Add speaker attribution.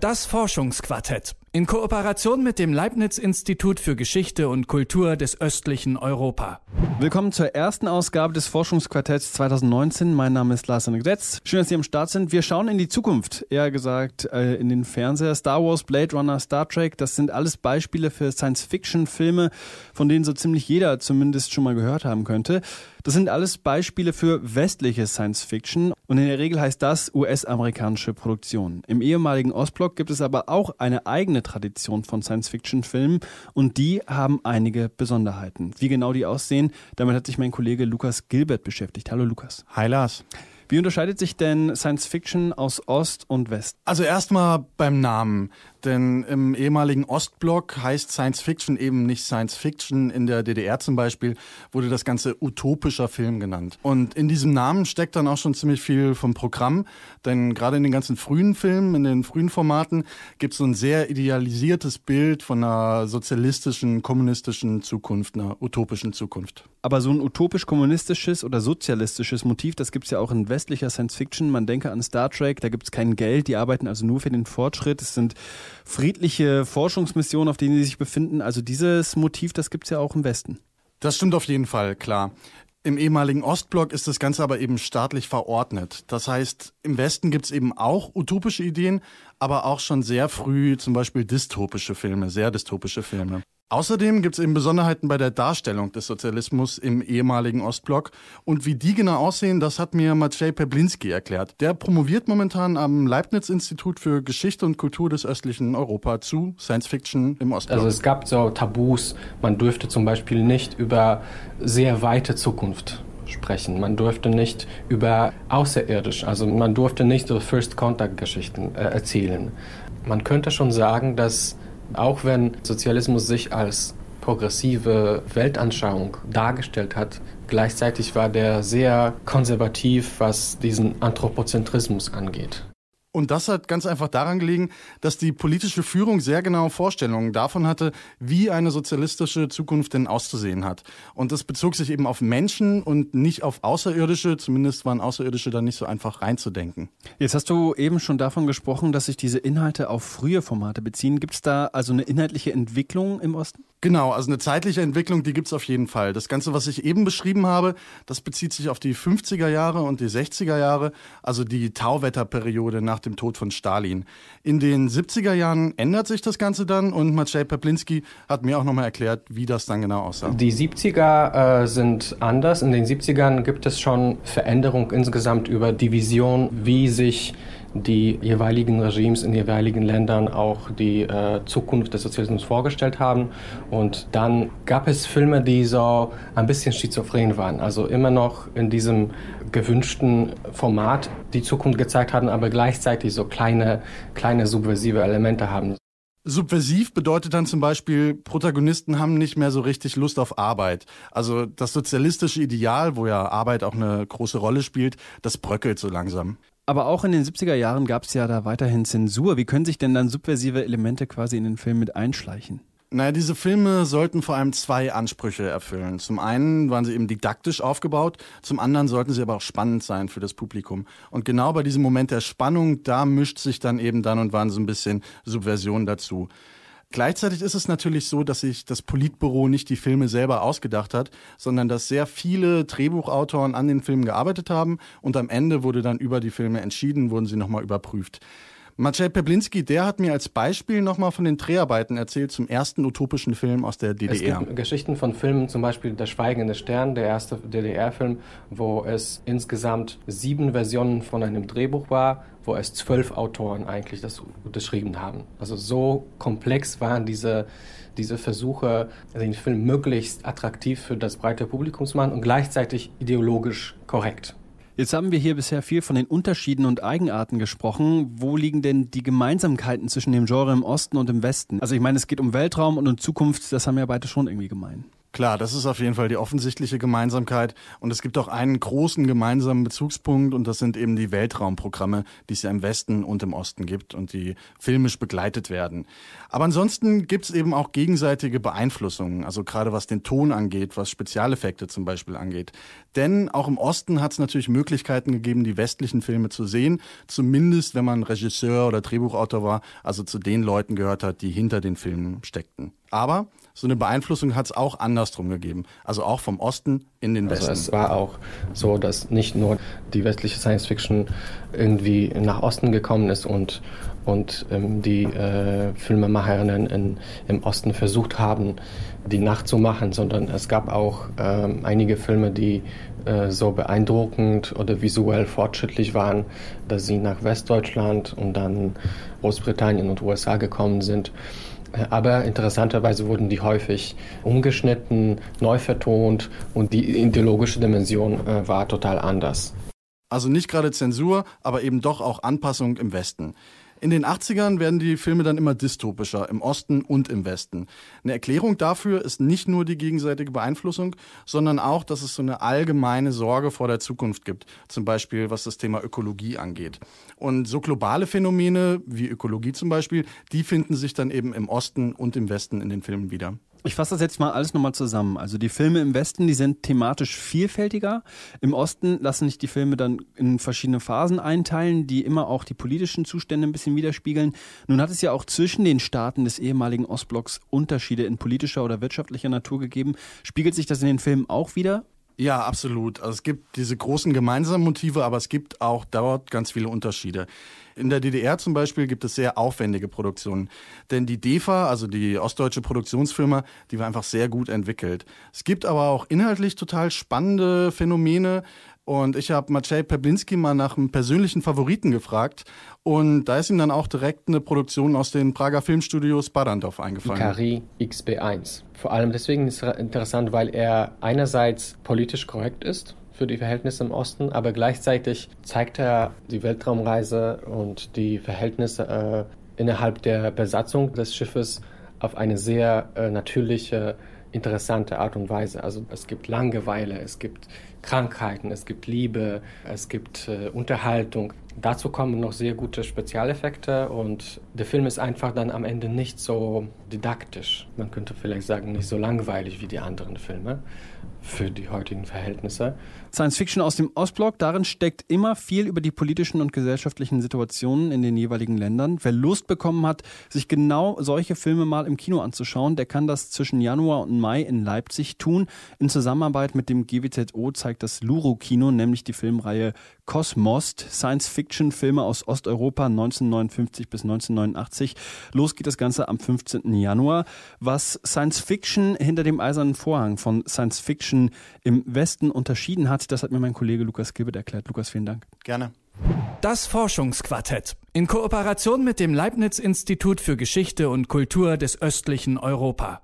Speaker 1: Das Forschungsquartett. In Kooperation mit dem Leibniz-Institut für Geschichte und Kultur des östlichen Europa.
Speaker 2: Willkommen zur ersten Ausgabe des Forschungsquartetts 2019. Mein Name ist Lars Gretz. Schön, dass Sie am Start sind. Wir schauen in die Zukunft, eher gesagt äh, in den Fernseher. Star Wars, Blade Runner, Star Trek, das sind alles Beispiele für Science-Fiction-Filme, von denen so ziemlich jeder zumindest schon mal gehört haben könnte. Das sind alles Beispiele für westliche Science Fiction und in der Regel heißt das US-amerikanische Produktion. Im ehemaligen Ostblock gibt es aber auch eine eigene Tradition von Science Fiction Filmen und die haben einige Besonderheiten. Wie genau die aussehen, damit hat sich mein Kollege Lukas Gilbert beschäftigt. Hallo Lukas.
Speaker 3: Hi Lars.
Speaker 2: Wie unterscheidet sich denn Science Fiction aus Ost und West?
Speaker 3: Also erstmal beim Namen. Denn im ehemaligen Ostblock heißt Science Fiction eben nicht Science Fiction. In der DDR zum Beispiel wurde das Ganze utopischer Film genannt. Und in diesem Namen steckt dann auch schon ziemlich viel vom Programm. Denn gerade in den ganzen frühen Filmen, in den frühen Formaten, gibt es so ein sehr idealisiertes Bild von einer sozialistischen, kommunistischen Zukunft, einer utopischen Zukunft.
Speaker 2: Aber so ein utopisch-kommunistisches oder sozialistisches Motiv, das gibt es ja auch in westlicher Science Fiction. Man denke an Star Trek, da gibt es kein Geld, die arbeiten also nur für den Fortschritt. Es sind friedliche Forschungsmissionen, auf denen sie sich befinden. Also dieses Motiv, das gibt es ja auch im Westen.
Speaker 3: Das stimmt auf jeden Fall, klar. Im ehemaligen Ostblock ist das Ganze aber eben staatlich verordnet. Das heißt, im Westen gibt es eben auch utopische Ideen, aber auch schon sehr früh zum Beispiel dystopische Filme, sehr dystopische Filme. Außerdem gibt es eben Besonderheiten bei der Darstellung des Sozialismus im ehemaligen Ostblock. Und wie die genau aussehen, das hat mir Maciej Peblinski erklärt. Der promoviert momentan am Leibniz-Institut für Geschichte und Kultur des östlichen Europa zu Science Fiction im Ostblock.
Speaker 4: Also es gab so Tabus. Man dürfte zum Beispiel nicht über sehr weite Zukunft sprechen. Man durfte nicht über außerirdisch, also man durfte nicht so First Contact Geschichten äh, erzählen. Man könnte schon sagen, dass auch wenn Sozialismus sich als progressive Weltanschauung dargestellt hat, gleichzeitig war der sehr konservativ, was diesen Anthropozentrismus angeht.
Speaker 3: Und das hat ganz einfach daran gelegen, dass die politische Führung sehr genaue Vorstellungen davon hatte, wie eine sozialistische Zukunft denn auszusehen hat. Und das bezog sich eben auf Menschen und nicht auf Außerirdische. Zumindest waren Außerirdische dann nicht so einfach reinzudenken.
Speaker 2: Jetzt hast du eben schon davon gesprochen, dass sich diese Inhalte auf frühe Formate beziehen. Gibt es da also eine inhaltliche Entwicklung im Osten?
Speaker 3: Genau, also eine zeitliche Entwicklung, die gibt's auf jeden Fall. Das Ganze, was ich eben beschrieben habe, das bezieht sich auf die 50er Jahre und die 60er Jahre, also die Tauwetterperiode nach dem Tod von Stalin. In den 70er Jahren ändert sich das Ganze dann und Maciej Peplinski hat mir auch nochmal erklärt, wie das dann genau aussah.
Speaker 4: Die 70er äh, sind anders. In den 70ern gibt es schon Veränderung insgesamt über die Vision, wie sich die jeweiligen Regimes in jeweiligen Ländern auch die äh, Zukunft des Sozialismus vorgestellt haben. Und dann gab es Filme, die so ein bisschen schizophren waren, also immer noch in diesem gewünschten Format die Zukunft gezeigt haben, aber gleichzeitig so kleine, kleine subversive Elemente haben.
Speaker 3: Subversiv bedeutet dann zum Beispiel, Protagonisten haben nicht mehr so richtig Lust auf Arbeit. Also das sozialistische Ideal, wo ja Arbeit auch eine große Rolle spielt, das bröckelt so langsam.
Speaker 2: Aber auch in den 70er Jahren gab es ja da weiterhin Zensur. Wie können sich denn dann subversive Elemente quasi in den Film mit einschleichen?
Speaker 3: Naja, diese Filme sollten vor allem zwei Ansprüche erfüllen. Zum einen waren sie eben didaktisch aufgebaut, zum anderen sollten sie aber auch spannend sein für das Publikum. Und genau bei diesem Moment der Spannung, da mischt sich dann eben dann und wann so ein bisschen Subversion dazu. Gleichzeitig ist es natürlich so, dass sich das Politbüro nicht die Filme selber ausgedacht hat, sondern dass sehr viele Drehbuchautoren an den Filmen gearbeitet haben und am Ende wurde dann über die Filme entschieden, wurden sie nochmal überprüft. Maciej Peblinski, der hat mir als Beispiel nochmal von den Dreharbeiten erzählt zum ersten utopischen Film aus der DDR.
Speaker 4: Es gibt Geschichten von Filmen, zum Beispiel Der Schweigende Stern, der erste DDR-Film, wo es insgesamt sieben Versionen von einem Drehbuch war, wo es zwölf Autoren eigentlich das unterschrieben haben. Also so komplex waren diese, diese Versuche, den Film möglichst attraktiv für das breite Publikum zu machen und gleichzeitig ideologisch korrekt.
Speaker 2: Jetzt haben wir hier bisher viel von den Unterschieden und Eigenarten gesprochen. Wo liegen denn die Gemeinsamkeiten zwischen dem Genre im Osten und im Westen? Also ich meine, es geht um Weltraum und um Zukunft, das haben ja beide schon irgendwie gemein.
Speaker 3: Klar, das ist auf jeden Fall die offensichtliche Gemeinsamkeit. Und es gibt auch einen großen gemeinsamen Bezugspunkt und das sind eben die Weltraumprogramme, die es ja im Westen und im Osten gibt und die filmisch begleitet werden. Aber ansonsten gibt es eben auch gegenseitige Beeinflussungen, also gerade was den Ton angeht, was Spezialeffekte zum Beispiel angeht. Denn auch im Osten hat es natürlich Möglichkeiten gegeben, die westlichen Filme zu sehen, zumindest wenn man Regisseur oder Drehbuchautor war, also zu den Leuten gehört hat, die hinter den Filmen steckten. Aber so eine Beeinflussung hat es auch andersrum gegeben. Also auch vom Osten in den Westen.
Speaker 4: Also es war auch so, dass nicht nur die westliche Science Fiction irgendwie nach Osten gekommen ist und, und ähm, die äh, Filmemacherinnen in, im Osten versucht haben, die nachzumachen, sondern es gab auch ähm, einige Filme, die äh, so beeindruckend oder visuell fortschrittlich waren, dass sie nach Westdeutschland und dann Großbritannien und USA gekommen sind. Aber interessanterweise wurden die häufig umgeschnitten, neu vertont und die ideologische Dimension äh, war total anders.
Speaker 3: Also nicht gerade Zensur, aber eben doch auch Anpassung im Westen. In den 80ern werden die Filme dann immer dystopischer, im Osten und im Westen. Eine Erklärung dafür ist nicht nur die gegenseitige Beeinflussung, sondern auch, dass es so eine allgemeine Sorge vor der Zukunft gibt. Zum Beispiel, was das Thema Ökologie angeht. Und so globale Phänomene wie Ökologie zum Beispiel, die finden sich dann eben im Osten und im Westen in den Filmen wieder.
Speaker 2: Ich fasse das jetzt mal alles nochmal zusammen. Also die Filme im Westen, die sind thematisch vielfältiger. Im Osten lassen sich die Filme dann in verschiedene Phasen einteilen, die immer auch die politischen Zustände ein bisschen widerspiegeln. Nun hat es ja auch zwischen den Staaten des ehemaligen Ostblocks Unterschiede in politischer oder wirtschaftlicher Natur gegeben. Spiegelt sich das in den Filmen auch wieder?
Speaker 3: Ja, absolut. Also es gibt diese großen gemeinsamen Motive, aber es gibt auch dort ganz viele Unterschiede. In der DDR zum Beispiel gibt es sehr aufwendige Produktionen. Denn die DEFA, also die ostdeutsche Produktionsfirma, die war einfach sehr gut entwickelt. Es gibt aber auch inhaltlich total spannende Phänomene. Und ich habe Maciej Peblinski mal nach einem persönlichen Favoriten gefragt. Und da ist ihm dann auch direkt eine Produktion aus den Prager Filmstudios Barandow eingefallen.
Speaker 4: Ikari XB1. Vor allem deswegen ist es interessant, weil er einerseits politisch korrekt ist für die Verhältnisse im Osten, aber gleichzeitig zeigt er die Weltraumreise und die Verhältnisse äh, innerhalb der Besatzung des Schiffes auf eine sehr äh, natürliche, interessante Art und Weise. Also es gibt Langeweile, es gibt Krankheiten, es gibt Liebe, es gibt äh, Unterhaltung. Dazu kommen noch sehr gute Spezialeffekte und der Film ist einfach dann am Ende nicht so didaktisch. Man könnte vielleicht sagen, nicht so langweilig wie die anderen Filme für die heutigen Verhältnisse.
Speaker 2: Science Fiction aus dem Ostblock, darin steckt immer viel über die politischen und gesellschaftlichen Situationen in den jeweiligen Ländern. Wer Lust bekommen hat, sich genau solche Filme mal im Kino anzuschauen, der kann das zwischen Januar und Mai in Leipzig tun. In Zusammenarbeit mit dem GWZO zeigt das Luro Kino nämlich die Filmreihe Kosmost, Science-Fiction-Filme aus Osteuropa 1959 bis 1989. Los geht das Ganze am 15. Januar. Was Science-Fiction hinter dem eisernen Vorhang von Science-Fiction im Westen unterschieden hat, das hat mir mein Kollege Lukas Gilbert erklärt. Lukas, vielen Dank.
Speaker 3: Gerne.
Speaker 1: Das Forschungsquartett in Kooperation mit dem Leibniz Institut für Geschichte und Kultur des östlichen Europa.